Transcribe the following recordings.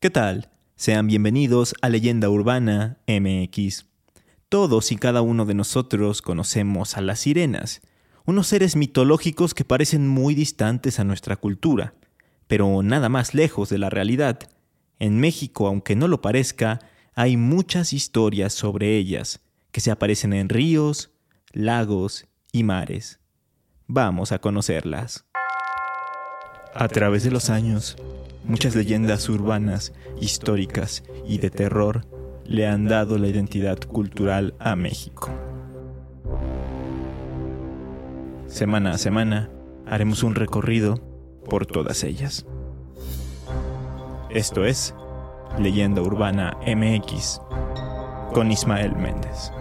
¿Qué tal? Sean bienvenidos a Leyenda Urbana MX. Todos y cada uno de nosotros conocemos a las sirenas, unos seres mitológicos que parecen muy distantes a nuestra cultura, pero nada más lejos de la realidad. En México, aunque no lo parezca, hay muchas historias sobre ellas, que se aparecen en ríos, lagos y mares. Vamos a conocerlas. A través de los años, muchas leyendas urbanas, históricas y de terror le han dado la identidad cultural a México. Semana a semana haremos un recorrido por todas ellas. Esto es Leyenda Urbana MX con Ismael Méndez.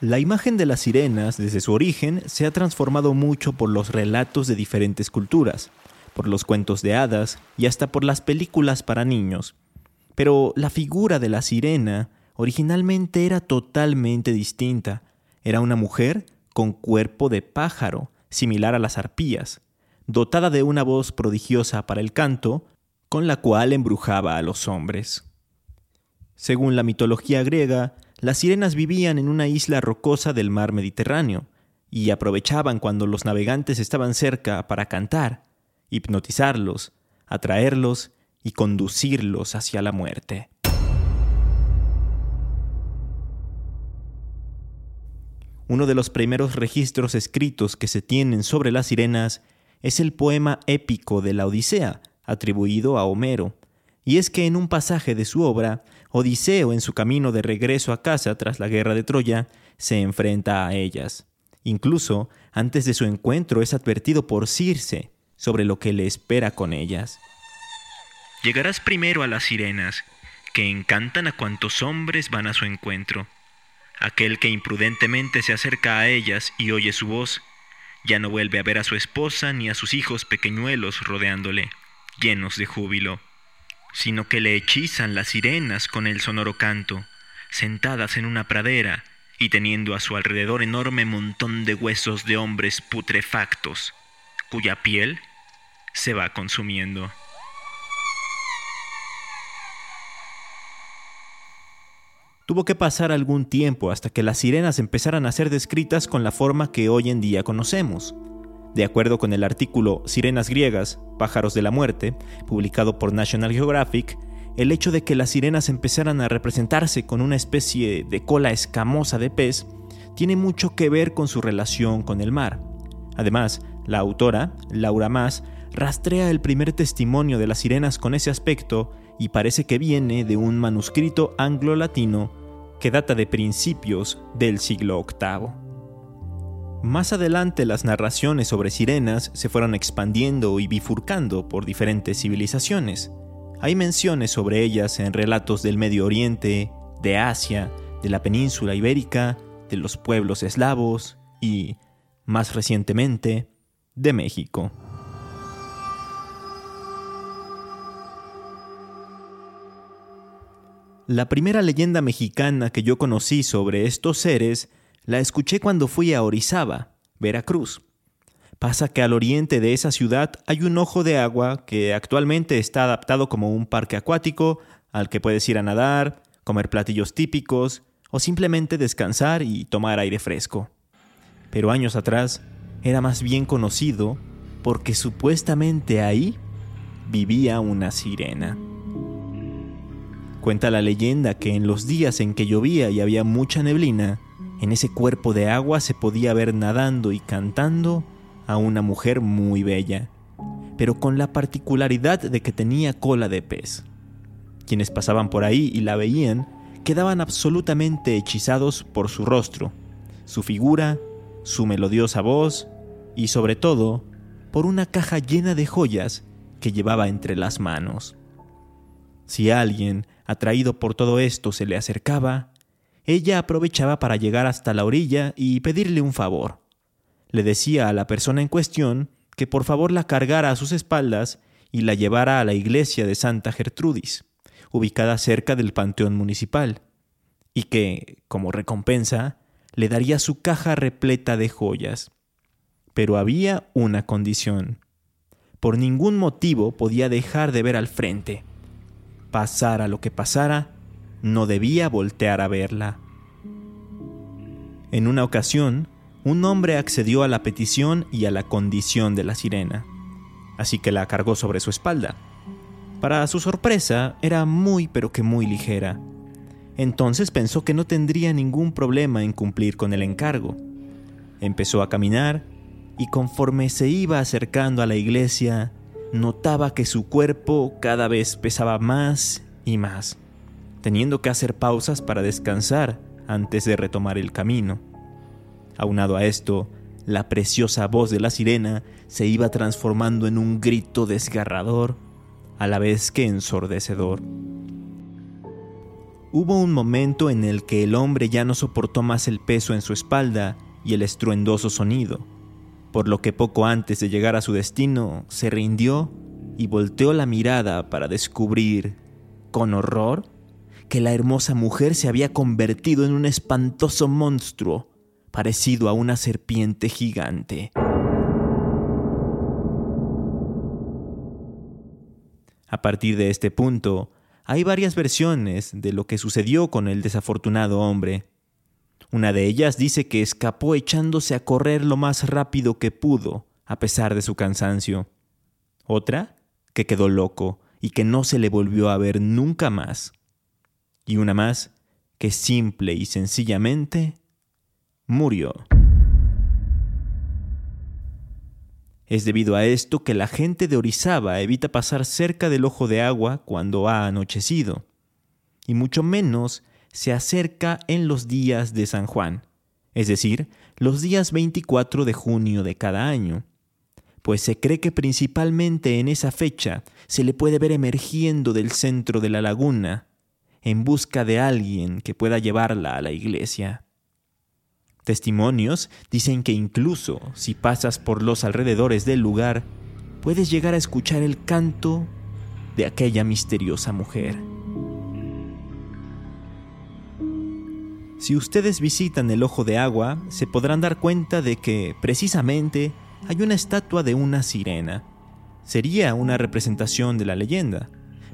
La imagen de las sirenas, desde su origen, se ha transformado mucho por los relatos de diferentes culturas, por los cuentos de hadas y hasta por las películas para niños. Pero la figura de la sirena originalmente era totalmente distinta. Era una mujer con cuerpo de pájaro, similar a las arpías, dotada de una voz prodigiosa para el canto, con la cual embrujaba a los hombres. Según la mitología griega, las sirenas vivían en una isla rocosa del mar Mediterráneo y aprovechaban cuando los navegantes estaban cerca para cantar, hipnotizarlos, atraerlos y conducirlos hacia la muerte. Uno de los primeros registros escritos que se tienen sobre las sirenas es el poema épico de la Odisea, atribuido a Homero, y es que en un pasaje de su obra, Odiseo en su camino de regreso a casa tras la guerra de Troya, se enfrenta a ellas. Incluso, antes de su encuentro es advertido por Circe sobre lo que le espera con ellas. Llegarás primero a las sirenas, que encantan a cuantos hombres van a su encuentro. Aquel que imprudentemente se acerca a ellas y oye su voz, ya no vuelve a ver a su esposa ni a sus hijos pequeñuelos rodeándole, llenos de júbilo sino que le hechizan las sirenas con el sonoro canto, sentadas en una pradera y teniendo a su alrededor enorme montón de huesos de hombres putrefactos, cuya piel se va consumiendo. Tuvo que pasar algún tiempo hasta que las sirenas empezaran a ser descritas con la forma que hoy en día conocemos. De acuerdo con el artículo Sirenas griegas, pájaros de la muerte, publicado por National Geographic, el hecho de que las sirenas empezaran a representarse con una especie de cola escamosa de pez tiene mucho que ver con su relación con el mar. Además, la autora, Laura Mas, rastrea el primer testimonio de las sirenas con ese aspecto y parece que viene de un manuscrito anglo-latino que data de principios del siglo VIII. Más adelante las narraciones sobre sirenas se fueron expandiendo y bifurcando por diferentes civilizaciones. Hay menciones sobre ellas en relatos del Medio Oriente, de Asia, de la península ibérica, de los pueblos eslavos y, más recientemente, de México. La primera leyenda mexicana que yo conocí sobre estos seres la escuché cuando fui a Orizaba, Veracruz. Pasa que al oriente de esa ciudad hay un ojo de agua que actualmente está adaptado como un parque acuático al que puedes ir a nadar, comer platillos típicos o simplemente descansar y tomar aire fresco. Pero años atrás era más bien conocido porque supuestamente ahí vivía una sirena. Cuenta la leyenda que en los días en que llovía y había mucha neblina, en ese cuerpo de agua se podía ver nadando y cantando a una mujer muy bella, pero con la particularidad de que tenía cola de pez. Quienes pasaban por ahí y la veían quedaban absolutamente hechizados por su rostro, su figura, su melodiosa voz y sobre todo por una caja llena de joyas que llevaba entre las manos. Si alguien, atraído por todo esto, se le acercaba, ella aprovechaba para llegar hasta la orilla y pedirle un favor. Le decía a la persona en cuestión que por favor la cargara a sus espaldas y la llevara a la iglesia de Santa Gertrudis, ubicada cerca del Panteón Municipal, y que, como recompensa, le daría su caja repleta de joyas. Pero había una condición. Por ningún motivo podía dejar de ver al frente. Pasara lo que pasara, no debía voltear a verla. En una ocasión, un hombre accedió a la petición y a la condición de la sirena, así que la cargó sobre su espalda. Para su sorpresa, era muy pero que muy ligera. Entonces pensó que no tendría ningún problema en cumplir con el encargo. Empezó a caminar y conforme se iba acercando a la iglesia, notaba que su cuerpo cada vez pesaba más y más, teniendo que hacer pausas para descansar antes de retomar el camino. Aunado a esto, la preciosa voz de la sirena se iba transformando en un grito desgarrador, a la vez que ensordecedor. Hubo un momento en el que el hombre ya no soportó más el peso en su espalda y el estruendoso sonido, por lo que poco antes de llegar a su destino se rindió y volteó la mirada para descubrir, con horror, que la hermosa mujer se había convertido en un espantoso monstruo parecido a una serpiente gigante. A partir de este punto, hay varias versiones de lo que sucedió con el desafortunado hombre. Una de ellas dice que escapó echándose a correr lo más rápido que pudo, a pesar de su cansancio. Otra, que quedó loco y que no se le volvió a ver nunca más. Y una más, que simple y sencillamente murió. Es debido a esto que la gente de Orizaba evita pasar cerca del ojo de agua cuando ha anochecido, y mucho menos se acerca en los días de San Juan, es decir, los días 24 de junio de cada año, pues se cree que principalmente en esa fecha se le puede ver emergiendo del centro de la laguna, en busca de alguien que pueda llevarla a la iglesia. Testimonios dicen que incluso si pasas por los alrededores del lugar, puedes llegar a escuchar el canto de aquella misteriosa mujer. Si ustedes visitan el Ojo de Agua, se podrán dar cuenta de que, precisamente, hay una estatua de una sirena. Sería una representación de la leyenda,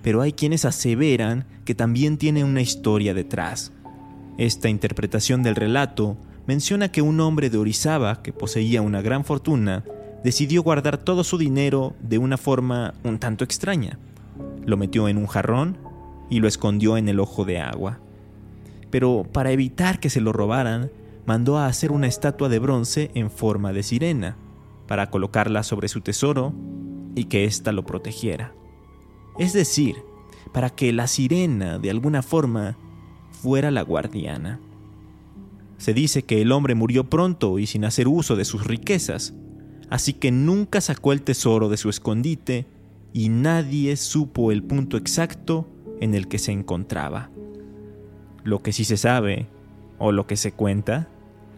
pero hay quienes aseveran que también tiene una historia detrás. Esta interpretación del relato menciona que un hombre de Orizaba, que poseía una gran fortuna, decidió guardar todo su dinero de una forma un tanto extraña. Lo metió en un jarrón y lo escondió en el ojo de agua. Pero para evitar que se lo robaran, mandó a hacer una estatua de bronce en forma de sirena, para colocarla sobre su tesoro y que ésta lo protegiera. Es decir, para que la sirena, de alguna forma, fuera la guardiana. Se dice que el hombre murió pronto y sin hacer uso de sus riquezas, así que nunca sacó el tesoro de su escondite y nadie supo el punto exacto en el que se encontraba. Lo que sí se sabe, o lo que se cuenta,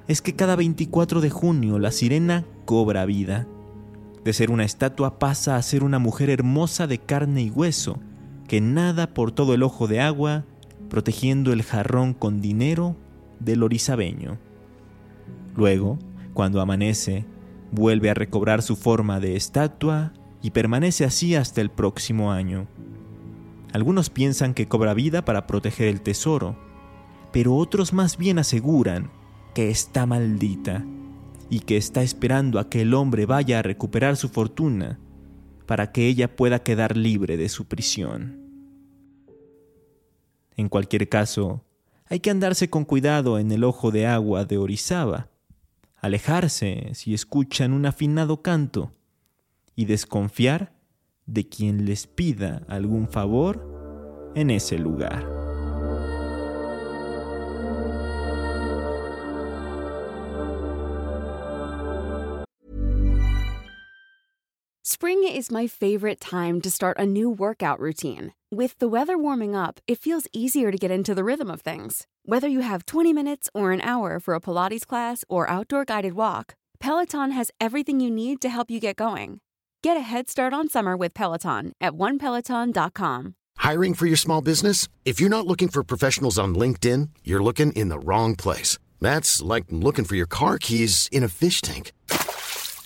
es que cada 24 de junio la sirena cobra vida. De ser una estatua pasa a ser una mujer hermosa de carne y hueso, que nada por todo el ojo de agua, protegiendo el jarrón con dinero del orizabeño. Luego, cuando amanece, vuelve a recobrar su forma de estatua y permanece así hasta el próximo año. Algunos piensan que cobra vida para proteger el tesoro, pero otros más bien aseguran que está maldita y que está esperando a que el hombre vaya a recuperar su fortuna para que ella pueda quedar libre de su prisión. En cualquier caso, hay que andarse con cuidado en el ojo de agua de Orizaba, alejarse si escuchan un afinado canto y desconfiar de quien les pida algún favor en ese lugar. Spring is my favorite time to start a new workout routine. With the weather warming up, it feels easier to get into the rhythm of things. Whether you have 20 minutes or an hour for a Pilates class or outdoor guided walk, Peloton has everything you need to help you get going. Get a head start on summer with Peloton at onepeloton.com. Hiring for your small business? If you're not looking for professionals on LinkedIn, you're looking in the wrong place. That's like looking for your car keys in a fish tank.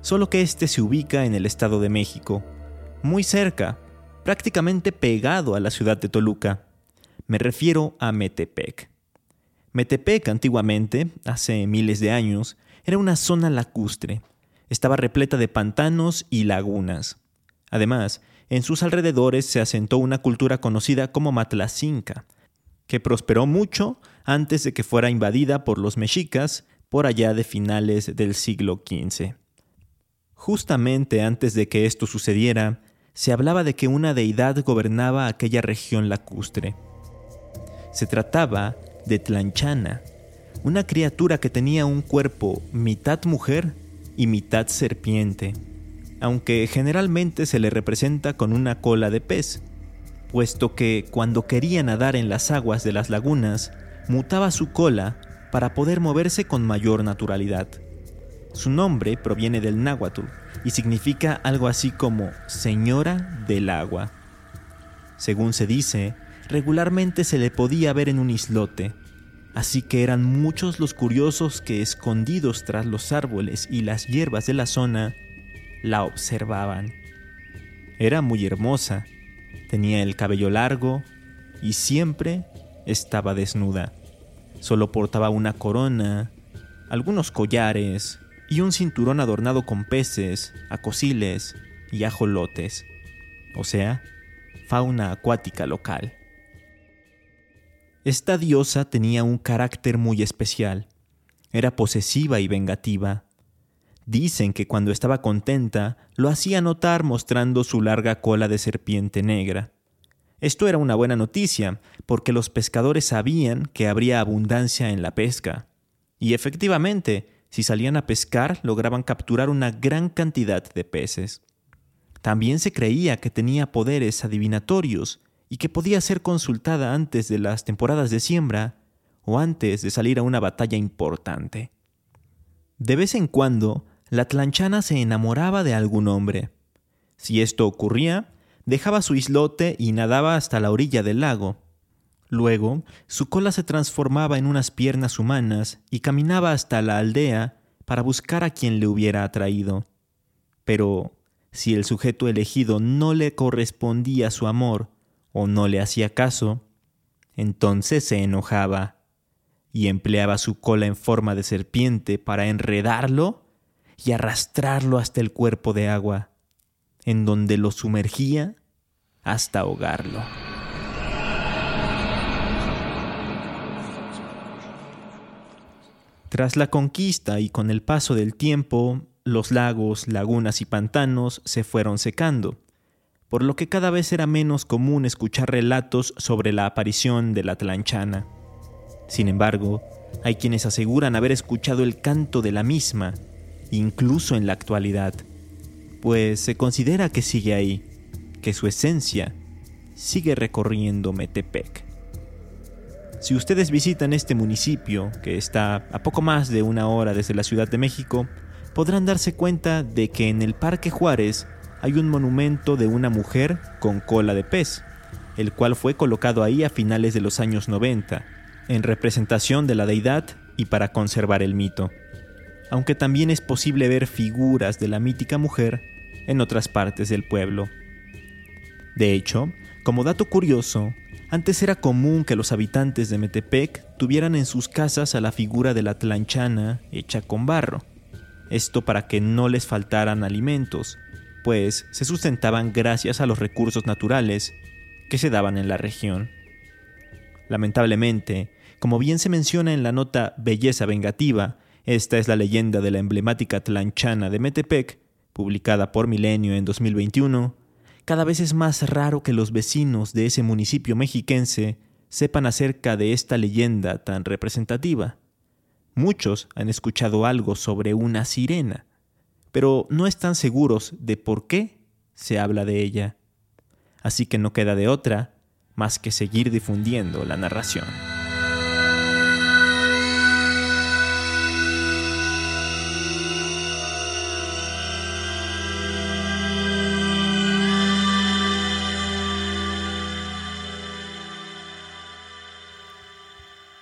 solo que este se ubica en el Estado de México, muy cerca, prácticamente pegado a la ciudad de Toluca. Me refiero a Metepec. Metepec antiguamente, hace miles de años, era una zona lacustre. Estaba repleta de pantanos y lagunas. Además, en sus alrededores se asentó una cultura conocida como Matlacinca, que prosperó mucho antes de que fuera invadida por los mexicas por allá de finales del siglo XV. Justamente antes de que esto sucediera, se hablaba de que una deidad gobernaba aquella región lacustre. Se trataba de Tlanchana, una criatura que tenía un cuerpo mitad mujer y mitad serpiente, aunque generalmente se le representa con una cola de pez, puesto que cuando quería nadar en las aguas de las lagunas, mutaba su cola para poder moverse con mayor naturalidad. Su nombre proviene del náhuatl y significa algo así como Señora del Agua. Según se dice, regularmente se le podía ver en un islote, así que eran muchos los curiosos que escondidos tras los árboles y las hierbas de la zona, la observaban. Era muy hermosa, tenía el cabello largo y siempre estaba desnuda. Solo portaba una corona, algunos collares y un cinturón adornado con peces, acosiles y ajolotes, o sea, fauna acuática local. Esta diosa tenía un carácter muy especial. Era posesiva y vengativa. Dicen que cuando estaba contenta lo hacía notar mostrando su larga cola de serpiente negra. Esto era una buena noticia, porque los pescadores sabían que habría abundancia en la pesca. Y efectivamente, si salían a pescar, lograban capturar una gran cantidad de peces. También se creía que tenía poderes adivinatorios y que podía ser consultada antes de las temporadas de siembra o antes de salir a una batalla importante. De vez en cuando, la tlanchana se enamoraba de algún hombre. Si esto ocurría, dejaba su islote y nadaba hasta la orilla del lago. Luego, su cola se transformaba en unas piernas humanas y caminaba hasta la aldea para buscar a quien le hubiera atraído. Pero, si el sujeto elegido no le correspondía su amor o no le hacía caso, entonces se enojaba y empleaba su cola en forma de serpiente para enredarlo y arrastrarlo hasta el cuerpo de agua, en donde lo sumergía hasta ahogarlo. Tras la conquista y con el paso del tiempo, los lagos, lagunas y pantanos se fueron secando, por lo que cada vez era menos común escuchar relatos sobre la aparición de la tlanchana. Sin embargo, hay quienes aseguran haber escuchado el canto de la misma, incluso en la actualidad, pues se considera que sigue ahí, que su esencia sigue recorriendo Metepec. Si ustedes visitan este municipio, que está a poco más de una hora desde la Ciudad de México, podrán darse cuenta de que en el Parque Juárez hay un monumento de una mujer con cola de pez, el cual fue colocado ahí a finales de los años 90, en representación de la deidad y para conservar el mito. Aunque también es posible ver figuras de la mítica mujer en otras partes del pueblo. De hecho, como dato curioso, antes era común que los habitantes de Metepec tuvieran en sus casas a la figura de la tlanchana hecha con barro. Esto para que no les faltaran alimentos, pues se sustentaban gracias a los recursos naturales que se daban en la región. Lamentablemente, como bien se menciona en la nota Belleza Vengativa, esta es la leyenda de la emblemática tlanchana de Metepec, publicada por Milenio en 2021, cada vez es más raro que los vecinos de ese municipio mexiquense sepan acerca de esta leyenda tan representativa. Muchos han escuchado algo sobre una sirena, pero no están seguros de por qué se habla de ella. Así que no queda de otra más que seguir difundiendo la narración.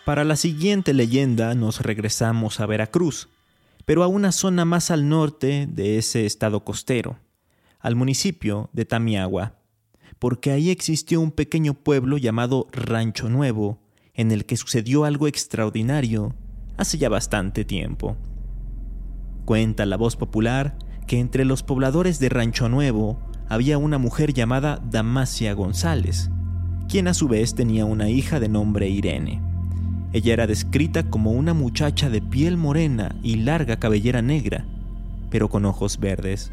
Para la siguiente leyenda nos regresamos a Veracruz, pero a una zona más al norte de ese estado costero, al municipio de Tamiagua, porque ahí existió un pequeño pueblo llamado Rancho Nuevo, en el que sucedió algo extraordinario hace ya bastante tiempo. Cuenta la voz popular que entre los pobladores de Rancho Nuevo había una mujer llamada Damasia González, quien a su vez tenía una hija de nombre Irene. Ella era descrita como una muchacha de piel morena y larga cabellera negra, pero con ojos verdes.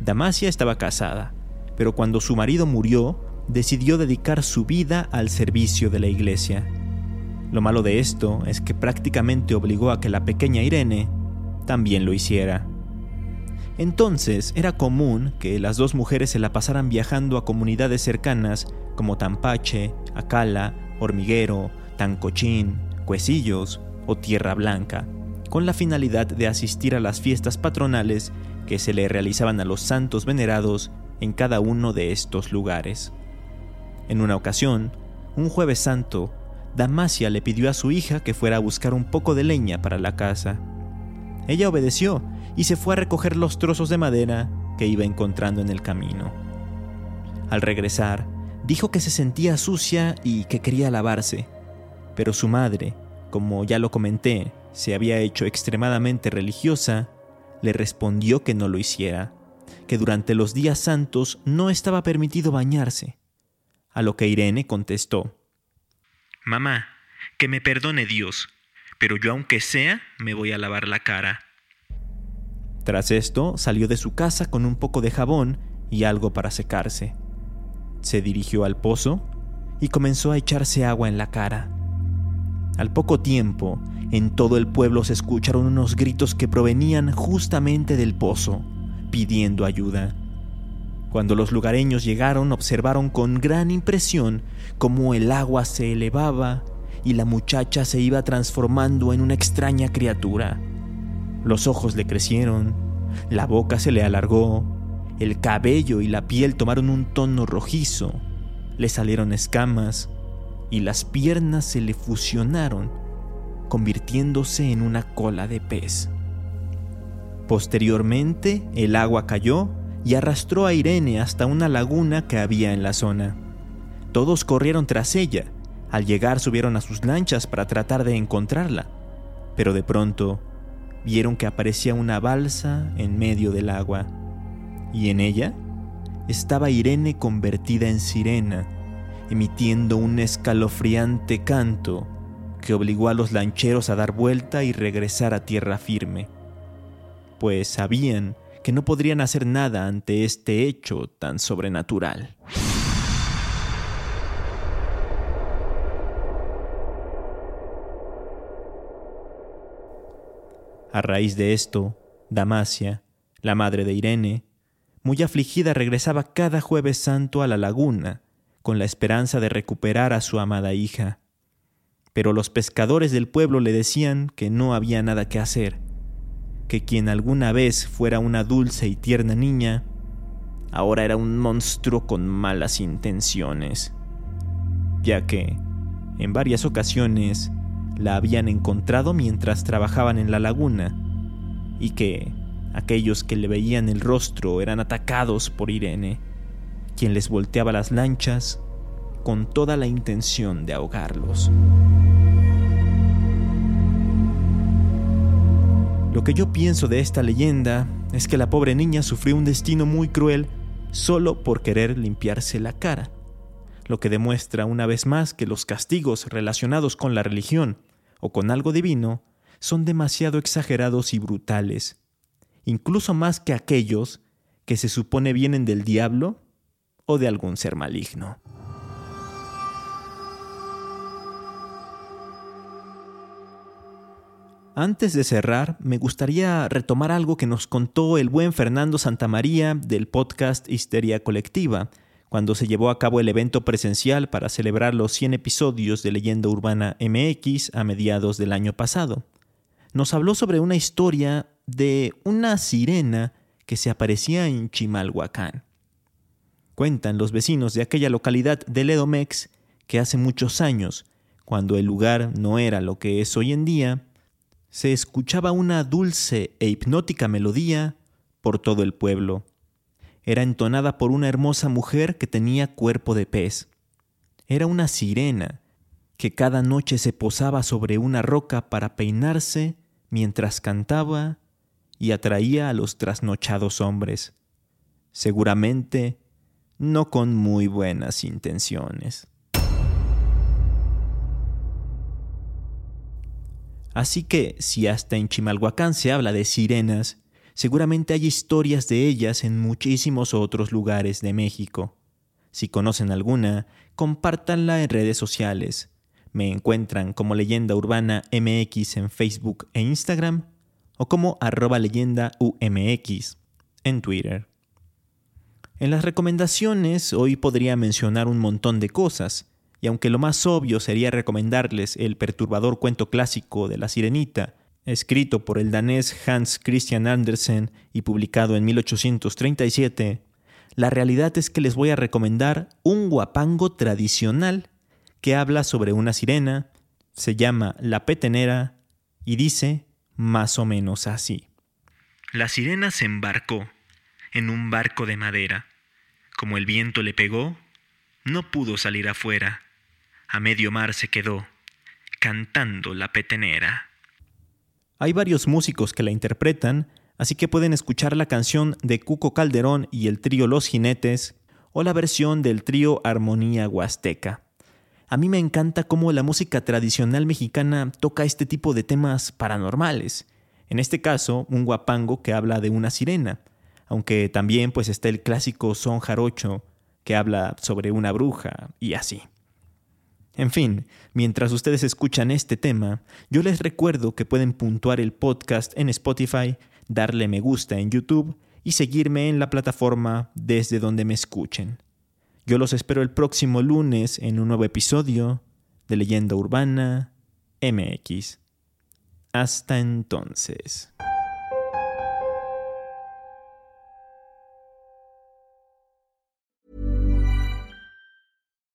Damasia estaba casada, pero cuando su marido murió, decidió dedicar su vida al servicio de la iglesia. Lo malo de esto es que prácticamente obligó a que la pequeña Irene también lo hiciera. Entonces era común que las dos mujeres se la pasaran viajando a comunidades cercanas como Tampache, Acala, Hormiguero, Tancochín, Cuesillos o Tierra Blanca, con la finalidad de asistir a las fiestas patronales que se le realizaban a los santos venerados en cada uno de estos lugares. En una ocasión, un jueves santo, Damasia le pidió a su hija que fuera a buscar un poco de leña para la casa. Ella obedeció y se fue a recoger los trozos de madera que iba encontrando en el camino. Al regresar, dijo que se sentía sucia y que quería lavarse, pero su madre, como ya lo comenté, se había hecho extremadamente religiosa, le respondió que no lo hiciera, que durante los días santos no estaba permitido bañarse. A lo que Irene contestó, Mamá, que me perdone Dios, pero yo aunque sea, me voy a lavar la cara. Tras esto, salió de su casa con un poco de jabón y algo para secarse. Se dirigió al pozo y comenzó a echarse agua en la cara. Al poco tiempo, en todo el pueblo se escucharon unos gritos que provenían justamente del pozo, pidiendo ayuda. Cuando los lugareños llegaron, observaron con gran impresión cómo el agua se elevaba y la muchacha se iba transformando en una extraña criatura. Los ojos le crecieron, la boca se le alargó, el cabello y la piel tomaron un tono rojizo, le salieron escamas y las piernas se le fusionaron, convirtiéndose en una cola de pez. Posteriormente, el agua cayó y arrastró a Irene hasta una laguna que había en la zona. Todos corrieron tras ella. Al llegar subieron a sus lanchas para tratar de encontrarla, pero de pronto vieron que aparecía una balsa en medio del agua, y en ella estaba Irene convertida en sirena emitiendo un escalofriante canto que obligó a los lancheros a dar vuelta y regresar a tierra firme, pues sabían que no podrían hacer nada ante este hecho tan sobrenatural. A raíz de esto, Damasia, la madre de Irene, muy afligida regresaba cada jueves santo a la laguna con la esperanza de recuperar a su amada hija. Pero los pescadores del pueblo le decían que no había nada que hacer, que quien alguna vez fuera una dulce y tierna niña, ahora era un monstruo con malas intenciones, ya que, en varias ocasiones, la habían encontrado mientras trabajaban en la laguna, y que aquellos que le veían el rostro eran atacados por Irene quien les volteaba las lanchas con toda la intención de ahogarlos. Lo que yo pienso de esta leyenda es que la pobre niña sufrió un destino muy cruel solo por querer limpiarse la cara, lo que demuestra una vez más que los castigos relacionados con la religión o con algo divino son demasiado exagerados y brutales, incluso más que aquellos que se supone vienen del diablo de algún ser maligno. Antes de cerrar, me gustaría retomar algo que nos contó el buen Fernando Santamaría del podcast Histeria Colectiva, cuando se llevó a cabo el evento presencial para celebrar los 100 episodios de Leyenda Urbana MX a mediados del año pasado. Nos habló sobre una historia de una sirena que se aparecía en Chimalhuacán. Cuentan los vecinos de aquella localidad de Ledomex que hace muchos años, cuando el lugar no era lo que es hoy en día, se escuchaba una dulce e hipnótica melodía por todo el pueblo. Era entonada por una hermosa mujer que tenía cuerpo de pez. Era una sirena que cada noche se posaba sobre una roca para peinarse mientras cantaba y atraía a los trasnochados hombres, seguramente no con muy buenas intenciones. Así que, si hasta en Chimalhuacán se habla de sirenas, seguramente hay historias de ellas en muchísimos otros lugares de México. Si conocen alguna, compártanla en redes sociales. Me encuentran como Leyenda Urbana MX en Facebook e Instagram o como arroba leyenda UMX en Twitter. En las recomendaciones hoy podría mencionar un montón de cosas, y aunque lo más obvio sería recomendarles el perturbador cuento clásico de La Sirenita, escrito por el danés Hans Christian Andersen y publicado en 1837, la realidad es que les voy a recomendar un guapango tradicional que habla sobre una sirena, se llama La Petenera y dice más o menos así. La sirena se embarcó en un barco de madera. Como el viento le pegó, no pudo salir afuera a medio mar se quedó, cantando la petenera. Hay varios músicos que la interpretan, así que pueden escuchar la canción de Cuco Calderón y el trío Los Jinetes o la versión del trío Armonía Huasteca. A mí me encanta cómo la música tradicional mexicana toca este tipo de temas paranormales. En este caso, un guapango que habla de una sirena, aunque también pues está el clásico son jarocho que habla sobre una bruja y así. En fin, mientras ustedes escuchan este tema, yo les recuerdo que pueden puntuar el podcast en Spotify, darle me gusta en YouTube y seguirme en la plataforma desde donde me escuchen. Yo los espero el próximo lunes en un nuevo episodio de Leyenda Urbana MX. Hasta entonces.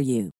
for you.